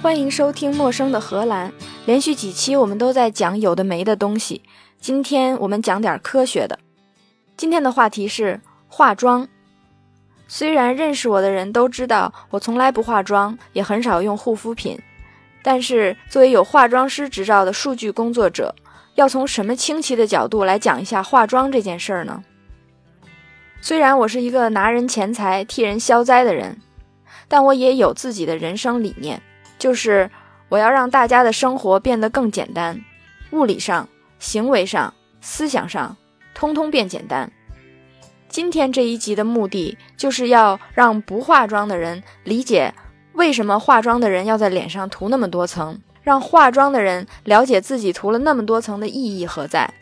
欢迎收听《陌生的荷兰》。连续几期我们都在讲有的没的东西，今天我们讲点科学的。今天的话题是化妆。虽然认识我的人都知道我从来不化妆，也很少用护肤品，但是作为有化妆师执照的数据工作者，要从什么清奇的角度来讲一下化妆这件事儿呢？虽然我是一个拿人钱财替人消灾的人，但我也有自己的人生理念。就是我要让大家的生活变得更简单，物理上、行为上、思想上，通通变简单。今天这一集的目的，就是要让不化妆的人理解为什么化妆的人要在脸上涂那么多层，让化妆的人了解自己涂了那么多层的意义何在。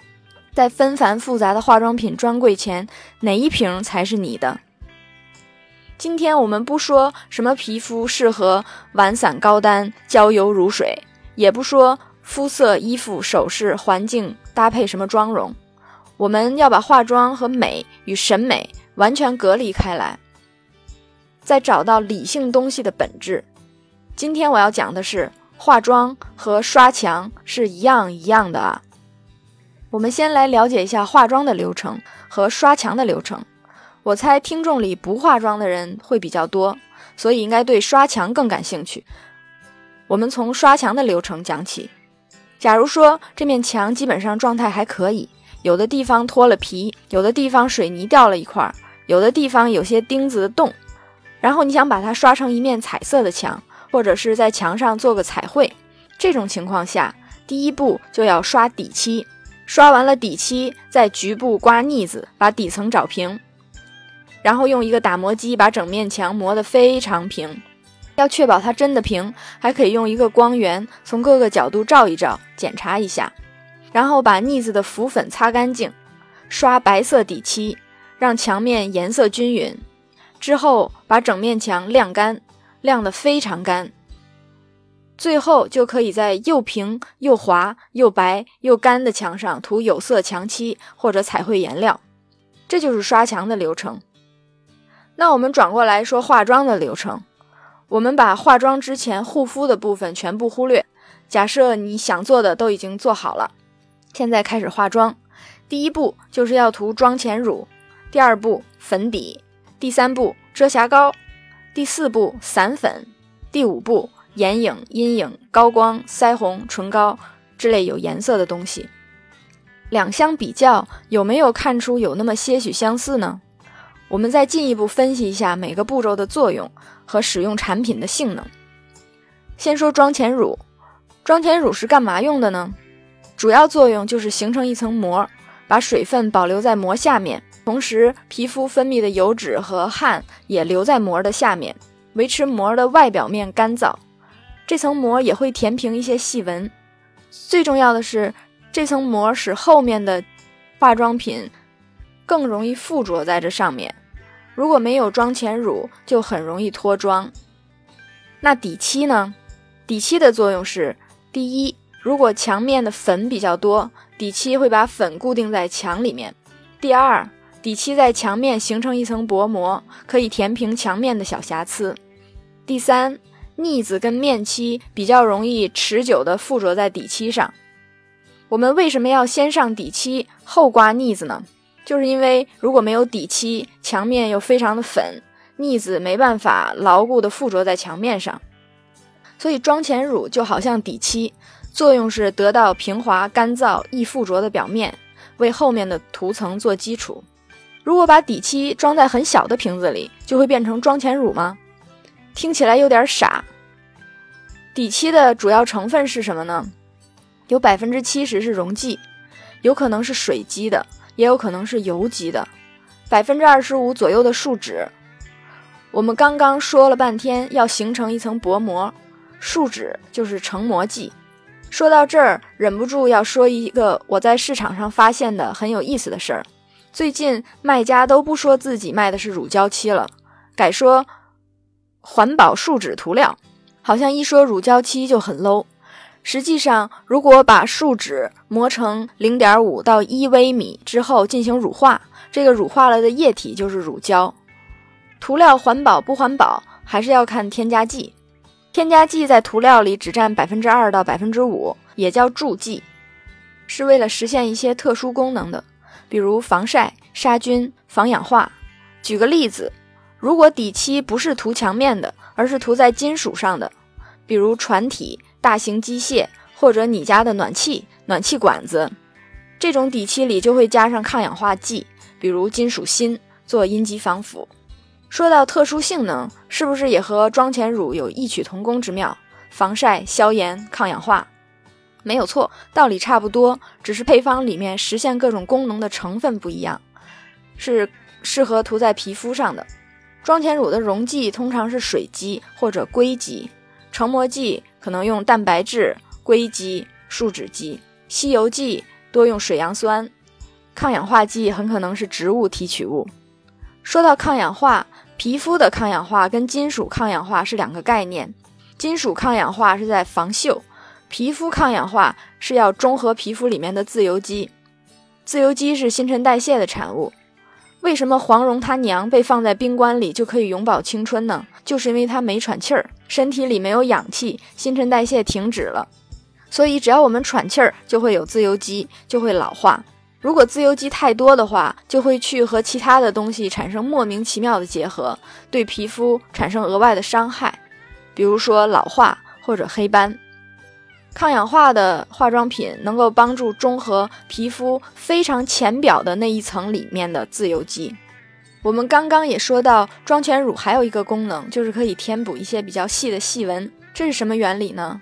在纷繁复杂的化妆品专柜前，哪一瓶才是你的？今天我们不说什么皮肤适合晚散高单、娇油如水，也不说肤色、衣服、首饰、环境搭配什么妆容，我们要把化妆和美与审美完全隔离开来，再找到理性东西的本质。今天我要讲的是，化妆和刷墙是一样一样的啊。我们先来了解一下化妆的流程和刷墙的流程。我猜听众里不化妆的人会比较多，所以应该对刷墙更感兴趣。我们从刷墙的流程讲起。假如说这面墙基本上状态还可以，有的地方脱了皮，有的地方水泥掉了一块，有的地方有些钉子的洞，然后你想把它刷成一面彩色的墙，或者是在墙上做个彩绘，这种情况下，第一步就要刷底漆。刷完了底漆，再局部刮腻子，把底层找平。然后用一个打磨机把整面墙磨得非常平，要确保它真的平，还可以用一个光源从各个角度照一照，检查一下。然后把腻子的浮粉擦干净，刷白色底漆，让墙面颜色均匀。之后把整面墙晾干，晾得非常干。最后就可以在又平又滑又白又干的墙上涂有色墙漆或者彩绘颜料。这就是刷墙的流程。那我们转过来说化妆的流程，我们把化妆之前护肤的部分全部忽略。假设你想做的都已经做好了，现在开始化妆。第一步就是要涂妆前乳，第二步粉底，第三步遮瑕膏，第四步散粉，第五步眼影、阴影、高光、腮红、唇膏之类有颜色的东西。两相比较，有没有看出有那么些许相似呢？我们再进一步分析一下每个步骤的作用和使用产品的性能。先说妆前乳，妆前乳是干嘛用的呢？主要作用就是形成一层膜，把水分保留在膜下面，同时皮肤分泌的油脂和汗也留在膜的下面，维持膜的外表面干燥。这层膜也会填平一些细纹。最重要的是，这层膜使后面的化妆品。更容易附着在这上面，如果没有妆前乳，就很容易脱妆。那底漆呢？底漆的作用是：第一，如果墙面的粉比较多，底漆会把粉固定在墙里面；第二，底漆在墙面形成一层薄膜，可以填平墙面的小瑕疵；第三，腻子跟面漆比较容易持久的附着在底漆上。我们为什么要先上底漆后刮腻子呢？就是因为如果没有底漆，墙面又非常的粉，腻子没办法牢固的附着在墙面上，所以妆前乳就好像底漆，作用是得到平滑、干燥、易附着的表面，为后面的涂层做基础。如果把底漆装在很小的瓶子里，就会变成妆前乳吗？听起来有点傻。底漆的主要成分是什么呢？有百分之七十是溶剂，有可能是水基的。也有可能是油基的，百分之二十五左右的树脂。我们刚刚说了半天，要形成一层薄膜，树脂就是成膜剂。说到这儿，忍不住要说一个我在市场上发现的很有意思的事儿：最近卖家都不说自己卖的是乳胶漆了，改说环保树脂涂料，好像一说乳胶漆就很 low。实际上，如果把树脂磨成零点五到一微米之后进行乳化，这个乳化了的液体就是乳胶。涂料环保不环保，还是要看添加剂。添加剂在涂料里只占百分之二到百分之五，也叫助剂，是为了实现一些特殊功能的，比如防晒、杀菌、防氧化。举个例子，如果底漆不是涂墙面的，而是涂在金属上的，比如船体、大型机械或者你家的暖气、暖气管子，这种底漆里就会加上抗氧化剂，比如金属锌，做阴极防腐。说到特殊性能，是不是也和妆前乳有异曲同工之妙？防晒、消炎、抗氧化，没有错，道理差不多，只是配方里面实现各种功能的成分不一样，是适合涂在皮肤上的。妆前乳的溶剂通常是水基或者硅基，成膜剂可能用蛋白质、硅基、树脂基，吸油剂多用水杨酸，抗氧化剂很可能是植物提取物。说到抗氧化，皮肤的抗氧化跟金属抗氧化是两个概念。金属抗氧化是在防锈，皮肤抗氧化是要中和皮肤里面的自由基。自由基是新陈代谢的产物。为什么黄蓉她娘被放在冰棺里就可以永葆青春呢？就是因为她没喘气儿，身体里没有氧气，新陈代谢停止了。所以只要我们喘气儿，就会有自由基，就会老化。如果自由基太多的话，就会去和其他的东西产生莫名其妙的结合，对皮肤产生额外的伤害，比如说老化或者黑斑。抗氧化的化妆品能够帮助中和皮肤非常浅表的那一层里面的自由基。我们刚刚也说到，妆前乳还有一个功能，就是可以填补一些比较细的细纹。这是什么原理呢？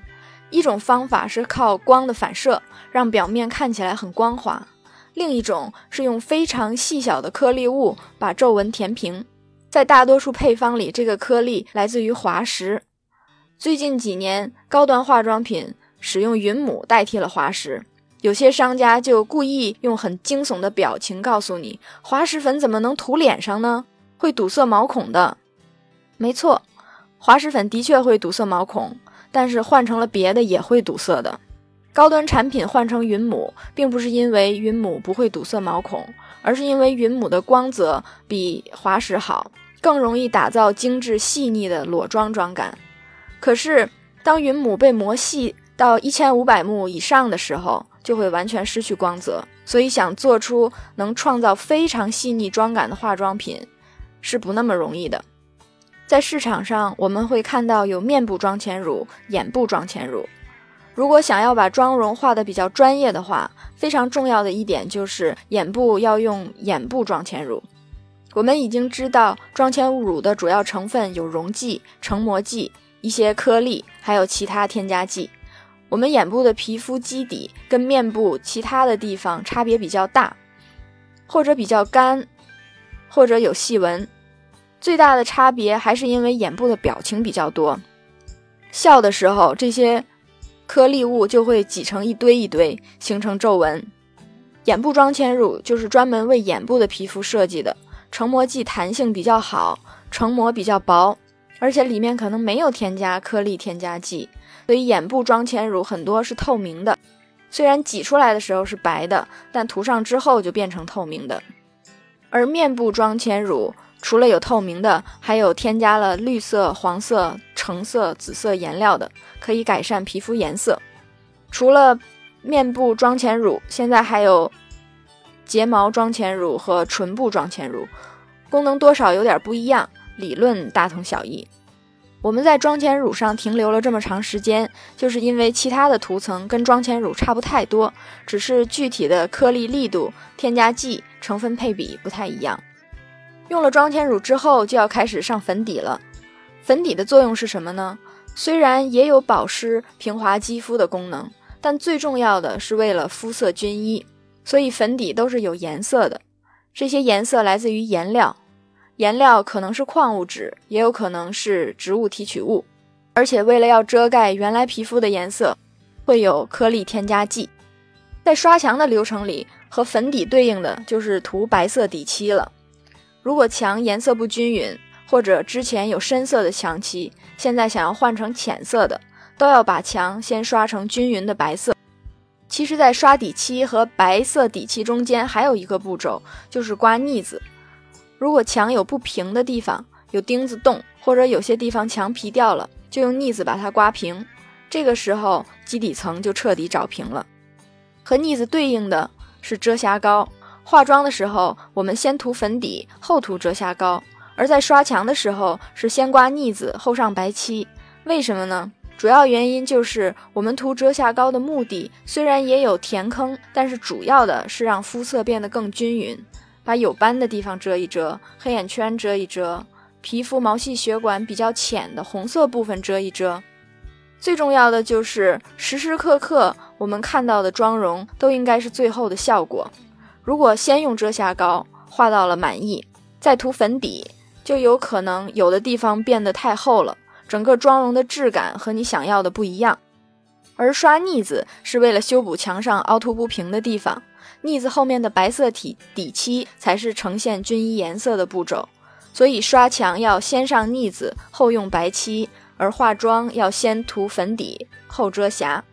一种方法是靠光的反射，让表面看起来很光滑。另一种是用非常细小的颗粒物把皱纹填平，在大多数配方里，这个颗粒来自于滑石。最近几年，高端化妆品使用云母代替了滑石，有些商家就故意用很惊悚的表情告诉你，滑石粉怎么能涂脸上呢？会堵塞毛孔的。没错，滑石粉的确会堵塞毛孔，但是换成了别的也会堵塞的。高端产品换成云母，并不是因为云母不会堵塞毛孔，而是因为云母的光泽比滑石好，更容易打造精致细腻的裸妆妆感。可是，当云母被磨细到一千五百目以上的时候，就会完全失去光泽。所以，想做出能创造非常细腻妆感的化妆品，是不那么容易的。在市场上，我们会看到有面部妆前乳、眼部妆前乳。如果想要把妆容画得比较专业的话，非常重要的一点就是眼部要用眼部妆前乳。我们已经知道，妆前乳的主要成分有溶剂、成膜剂、一些颗粒，还有其他添加剂。我们眼部的皮肤基底跟面部其他的地方差别比较大，或者比较干，或者有细纹。最大的差别还是因为眼部的表情比较多，笑的时候这些。颗粒物就会挤成一堆一堆，形成皱纹。眼部妆前乳就是专门为眼部的皮肤设计的，成膜剂弹性比较好，成膜比较薄，而且里面可能没有添加颗粒添加剂，所以眼部妆前乳很多是透明的。虽然挤出来的时候是白的，但涂上之后就变成透明的。而面部妆前乳除了有透明的，还有添加了绿色、黄色。橙色、紫色颜料的可以改善皮肤颜色。除了面部妆前乳，现在还有睫毛妆前乳和唇部妆前乳，功能多少有点不一样，理论大同小异。我们在妆前乳上停留了这么长时间，就是因为其他的涂层跟妆前乳差不太多，只是具体的颗粒力度、添加剂、成分配比不太一样。用了妆前乳之后，就要开始上粉底了。粉底的作用是什么呢？虽然也有保湿平滑肌肤的功能，但最重要的是为了肤色均一，所以粉底都是有颜色的。这些颜色来自于颜料，颜料可能是矿物质，也有可能是植物提取物。而且为了要遮盖原来皮肤的颜色，会有颗粒添加剂。在刷墙的流程里，和粉底对应的就是涂白色底漆了。如果墙颜色不均匀，或者之前有深色的墙漆，现在想要换成浅色的，都要把墙先刷成均匀的白色。其实，在刷底漆和白色底漆中间还有一个步骤，就是刮腻子。如果墙有不平的地方，有钉子洞，或者有些地方墙皮掉了，就用腻子把它刮平，这个时候基底层就彻底找平了。和腻子对应的是遮瑕膏。化妆的时候，我们先涂粉底，后涂遮瑕膏；而在刷墙的时候，是先刮腻子，后上白漆。为什么呢？主要原因就是我们涂遮瑕膏的目的虽然也有填坑，但是主要的是让肤色变得更均匀，把有斑的地方遮一遮，黑眼圈遮一遮，皮肤毛细血管比较浅的红色部分遮一遮。最重要的就是时时刻刻我们看到的妆容都应该是最后的效果。如果先用遮瑕膏画到了满意，再涂粉底，就有可能有的地方变得太厚了，整个妆容的质感和你想要的不一样。而刷腻子是为了修补墙上凹凸不平的地方，腻子后面的白色体底漆才是呈现均一颜色的步骤。所以刷墙要先上腻子，后用白漆；而化妆要先涂粉底，后遮瑕。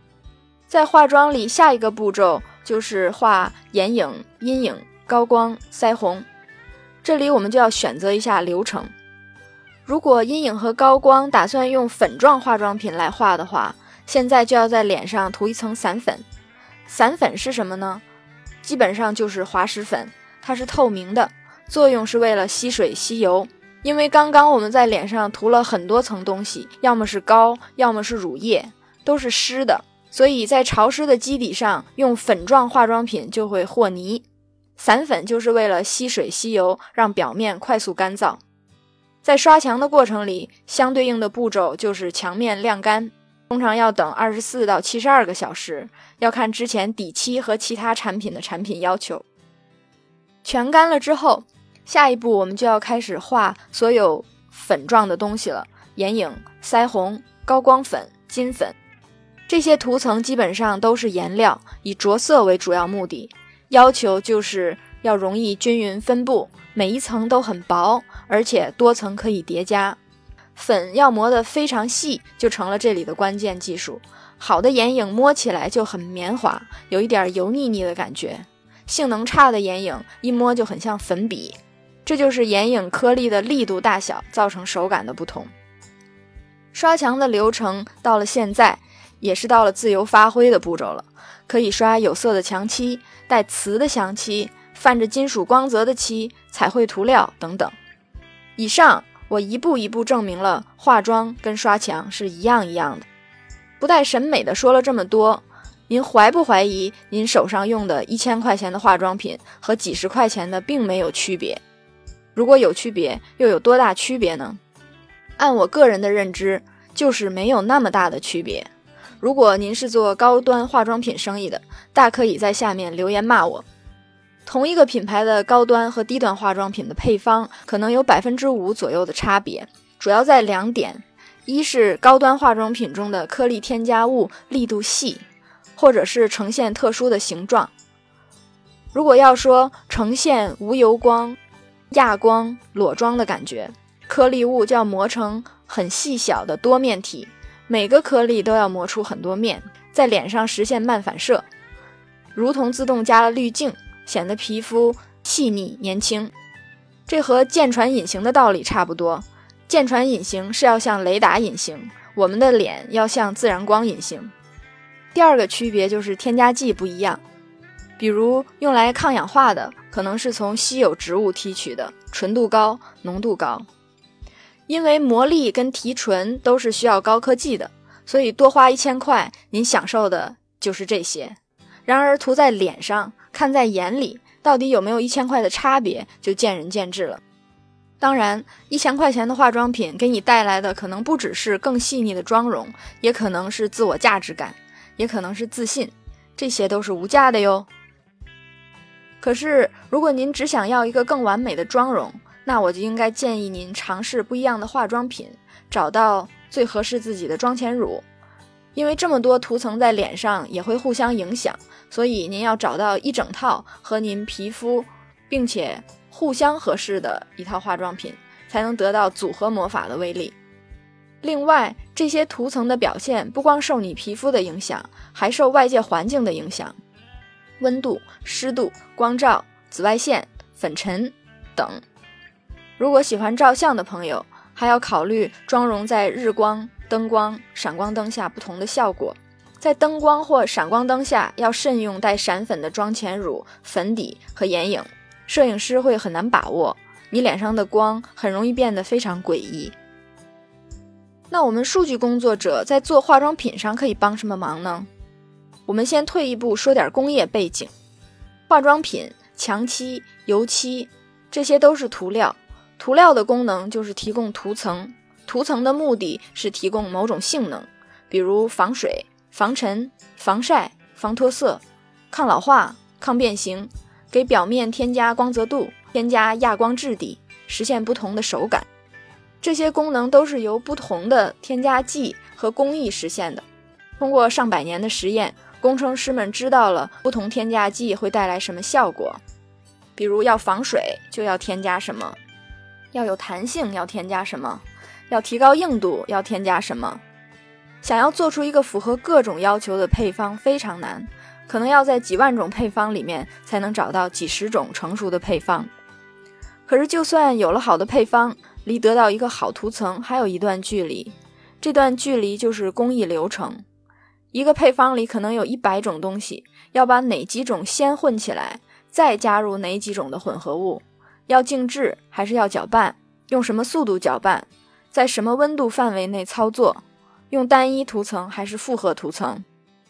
在化妆里，下一个步骤。就是画眼影、阴影、高光、腮红，这里我们就要选择一下流程。如果阴影和高光打算用粉状化妆品来画的话，现在就要在脸上涂一层散粉。散粉是什么呢？基本上就是滑石粉，它是透明的，作用是为了吸水吸油。因为刚刚我们在脸上涂了很多层东西，要么是膏，要么是乳液，都是湿的。所以在潮湿的基底上用粉状化妆品就会和泥，散粉就是为了吸水吸油，让表面快速干燥。在刷墙的过程里，相对应的步骤就是墙面晾干，通常要等二十四到七十二个小时，要看之前底漆和其他产品的产品要求。全干了之后，下一步我们就要开始画所有粉状的东西了：眼影、腮红、高光粉、金粉。这些涂层基本上都是颜料，以着色为主要目的，要求就是要容易均匀分布，每一层都很薄，而且多层可以叠加。粉要磨得非常细，就成了这里的关键技术。好的眼影摸起来就很绵滑，有一点油腻腻的感觉；性能差的眼影一摸就很像粉笔。这就是眼影颗粒的力度大小造成手感的不同。刷墙的流程到了现在。也是到了自由发挥的步骤了，可以刷有色的墙漆、带瓷的墙漆、泛着金属光泽的漆、彩绘涂料等等。以上我一步一步证明了化妆跟刷墙是一样一样的。不带审美的说了这么多，您怀不怀疑您手上用的一千块钱的化妆品和几十块钱的并没有区别？如果有区别，又有多大区别呢？按我个人的认知，就是没有那么大的区别。如果您是做高端化妆品生意的，大可以在下面留言骂我。同一个品牌的高端和低端化妆品的配方可能有百分之五左右的差别，主要在两点：一是高端化妆品中的颗粒添加物力度细，或者是呈现特殊的形状。如果要说呈现无油光、亚光、裸妆的感觉，颗粒物就要磨成很细小的多面体。每个颗粒都要磨出很多面，在脸上实现漫反射，如同自动加了滤镜，显得皮肤细腻年轻。这和舰船隐形的道理差不多。舰船隐形是要像雷达隐形，我们的脸要像自然光隐形。第二个区别就是添加剂不一样，比如用来抗氧化的，可能是从稀有植物提取的，纯度高，浓度高。因为磨砺跟提纯都是需要高科技的，所以多花一千块，您享受的就是这些。然而涂在脸上，看在眼里，到底有没有一千块的差别，就见仁见智了。当然，一千块钱的化妆品给你带来的可能不只是更细腻的妆容，也可能是自我价值感，也可能是自信，这些都是无价的哟。可是，如果您只想要一个更完美的妆容，那我就应该建议您尝试不一样的化妆品，找到最合适自己的妆前乳。因为这么多涂层在脸上也会互相影响，所以您要找到一整套和您皮肤并且互相合适的一套化妆品，才能得到组合魔法的威力。另外，这些涂层的表现不光受你皮肤的影响，还受外界环境的影响，温度、湿度、光照、紫外线、粉尘等。如果喜欢照相的朋友，还要考虑妆容在日光、灯光、闪光灯下不同的效果。在灯光或闪光灯下，要慎用带闪粉的妆前乳、粉底和眼影，摄影师会很难把握，你脸上的光很容易变得非常诡异。那我们数据工作者在做化妆品上可以帮什么忙呢？我们先退一步说点工业背景。化妆品、墙漆、油漆，这些都是涂料。涂料的功能就是提供涂层，涂层的目的是提供某种性能，比如防水、防尘、防晒、防脱色、抗老化、抗变形，给表面添加光泽度、添加亚光质地，实现不同的手感。这些功能都是由不同的添加剂和工艺实现的。通过上百年的实验，工程师们知道了不同添加剂会带来什么效果。比如要防水，就要添加什么；要有弹性，要添加什么；要提高硬度，要添加什么。想要做出一个符合各种要求的配方非常难，可能要在几万种配方里面才能找到几十种成熟的配方。可是，就算有了好的配方，离得到一个好涂层还有一段距离，这段距离就是工艺流程。一个配方里可能有一百种东西，要把哪几种先混起来，再加入哪几种的混合物，要静置还是要搅拌，用什么速度搅拌，在什么温度范围内操作，用单一涂层还是复合涂层，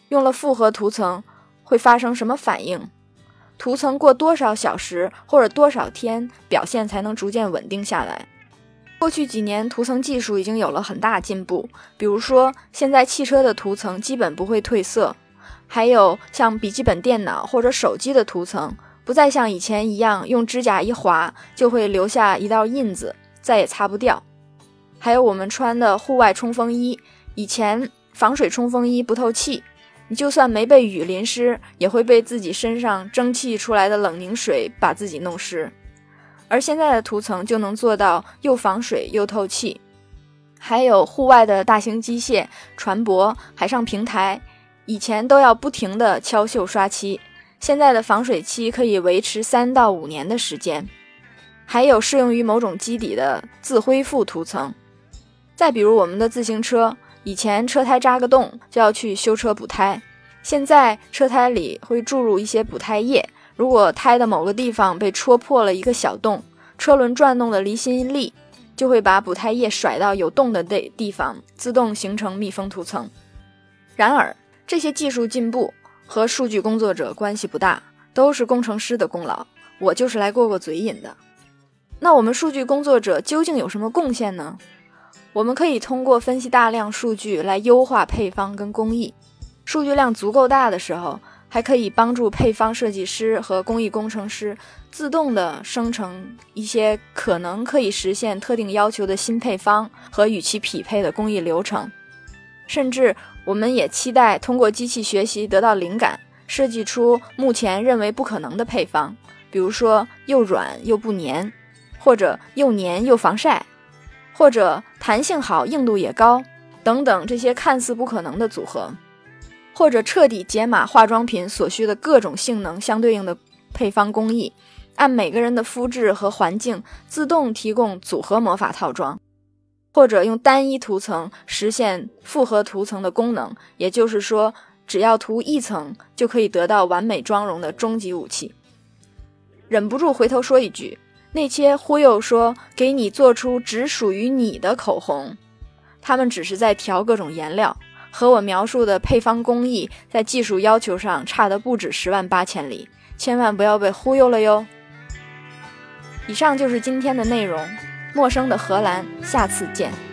用了复合涂层会发生什么反应？涂层过多少小时或者多少天，表现才能逐渐稳定下来？过去几年，涂层技术已经有了很大进步。比如说，现在汽车的涂层基本不会褪色，还有像笔记本电脑或者手机的涂层，不再像以前一样用指甲一划就会留下一道印子，再也擦不掉。还有我们穿的户外冲锋衣，以前防水冲锋衣不透气，你就算没被雨淋湿，也会被自己身上蒸汽出来的冷凝水把自己弄湿。而现在的涂层就能做到又防水又透气，还有户外的大型机械、船舶、海上平台，以前都要不停的敲锈刷漆，现在的防水期可以维持三到五年的时间。还有适用于某种基底的自恢复涂层。再比如我们的自行车，以前车胎扎个洞就要去修车补胎，现在车胎里会注入一些补胎液。如果胎的某个地方被戳破了一个小洞，车轮转动的离心力就会把补胎液甩到有洞的地地方，自动形成密封涂层。然而，这些技术进步和数据工作者关系不大，都是工程师的功劳。我就是来过过嘴瘾的。那我们数据工作者究竟有什么贡献呢？我们可以通过分析大量数据来优化配方跟工艺。数据量足够大的时候。还可以帮助配方设计师和工艺工程师自动的生成一些可能可以实现特定要求的新配方和与其匹配的工艺流程，甚至我们也期待通过机器学习得到灵感，设计出目前认为不可能的配方，比如说又软又不粘，或者又粘又防晒，或者弹性好硬度也高等等这些看似不可能的组合。或者彻底解码化妆品所需的各种性能相对应的配方工艺，按每个人的肤质和环境自动提供组合魔法套装，或者用单一涂层实现复合涂层的功能，也就是说，只要涂一层就可以得到完美妆容的终极武器。忍不住回头说一句：那些忽悠说给你做出只属于你的口红，他们只是在调各种颜料。和我描述的配方工艺在技术要求上差的不止十万八千里，千万不要被忽悠了哟。以上就是今天的内容，陌生的荷兰，下次见。